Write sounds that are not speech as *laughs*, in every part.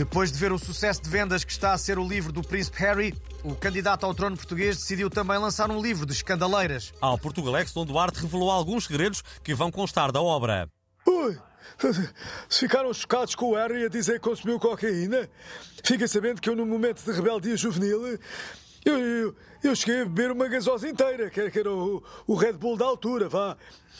Depois de ver o sucesso de vendas que está a ser o livro do Príncipe Harry, o candidato ao trono português decidiu também lançar um livro de escandaleiras. Ao Portugalex, Dom Duarte revelou alguns segredos que vão constar da obra. Ui, se *laughs* ficaram chocados com o Harry a dizer que consumiu cocaína, fiquem sabendo que eu, num momento de rebeldia juvenil, eu, eu, eu cheguei a beber uma gasosa inteira, que era, que era o, o, Red Bull da altura, vá.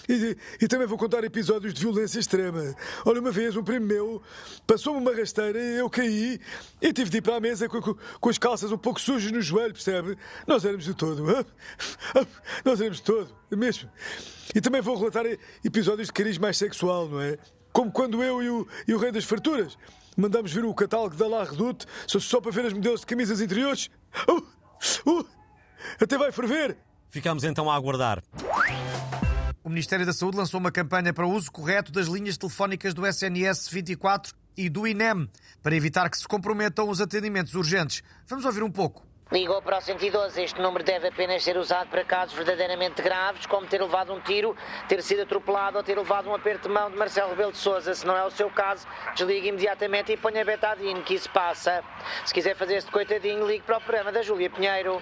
E, e, também vou contar episódios de violência extrema. Olha, uma vez um primo meu passou-me uma rasteira, eu caí e tive de ir para a mesa com, com, com as calças um pouco sujas no joelho, percebe? Nós éramos de todo. *laughs* Nós éramos de todo, mesmo. E também vou relatar episódios de cariz mais sexual, não é? Como quando eu e o, e o Rei das Farturas mandamos vir o catálogo da La Redoute só, só para ver as modelos de camisas interiores. Uh! Uh, até vai ferver! Ficamos então a aguardar. O Ministério da Saúde lançou uma campanha para o uso correto das linhas telefónicas do SNS 24 e do INEM para evitar que se comprometam os atendimentos urgentes. Vamos ouvir um pouco. Ligou para o 112. Este número deve apenas ser usado para casos verdadeiramente graves, como ter levado um tiro, ter sido atropelado ou ter levado um aperto de mão de Marcelo Rebelo de Sousa. Se não é o seu caso, desligue imediatamente e ponha betadine, que isso passa. Se quiser fazer este coitadinho, ligue para o programa da Júlia Pinheiro.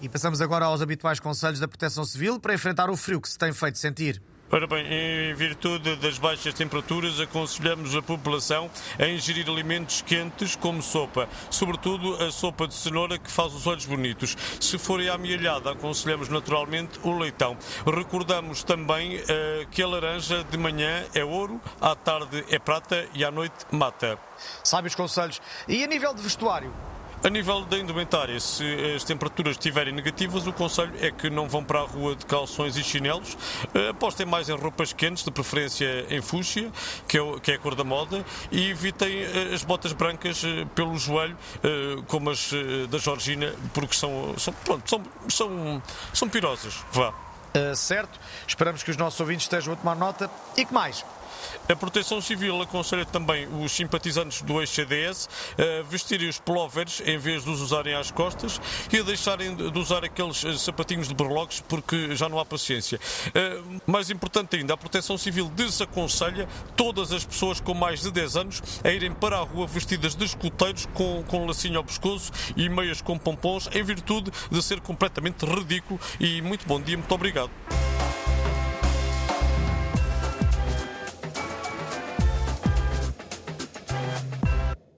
E passamos agora aos habituais conselhos da Proteção Civil para enfrentar o frio que se tem feito sentir. Ora bem, em virtude das baixas temperaturas, aconselhamos a população a ingerir alimentos quentes como sopa, sobretudo a sopa de cenoura que faz os olhos bonitos. Se forem amealhada, aconselhamos naturalmente o leitão. Recordamos também uh, que a laranja de manhã é ouro, à tarde é prata e à noite mata. Sabe os conselhos. E a nível de vestuário? A nível da indumentária, se as temperaturas estiverem negativas, o conselho é que não vão para a rua de calções e chinelos. Eh, apostem mais em roupas quentes, de preferência em fúcsia, que é, que é a cor da moda, e evitem eh, as botas brancas eh, pelo joelho, como as da Georgina, porque são, são, pronto, são, são, são pirosas. Vá. Uh, certo. Esperamos que os nossos ouvintes estejam a tomar nota. E que mais? A Proteção Civil aconselha também os simpatizantes do ex-CDS a vestirem os pullovers em vez de os usarem às costas e a deixarem de usar aqueles eh, sapatinhos de berloques porque já não há paciência. Eh, mais importante ainda, a Proteção Civil desaconselha todas as pessoas com mais de 10 anos a irem para a rua vestidas de escuteiros com, com lacinho ao pescoço e meias com pompons em virtude de ser completamente ridículo e muito bom dia, muito obrigado.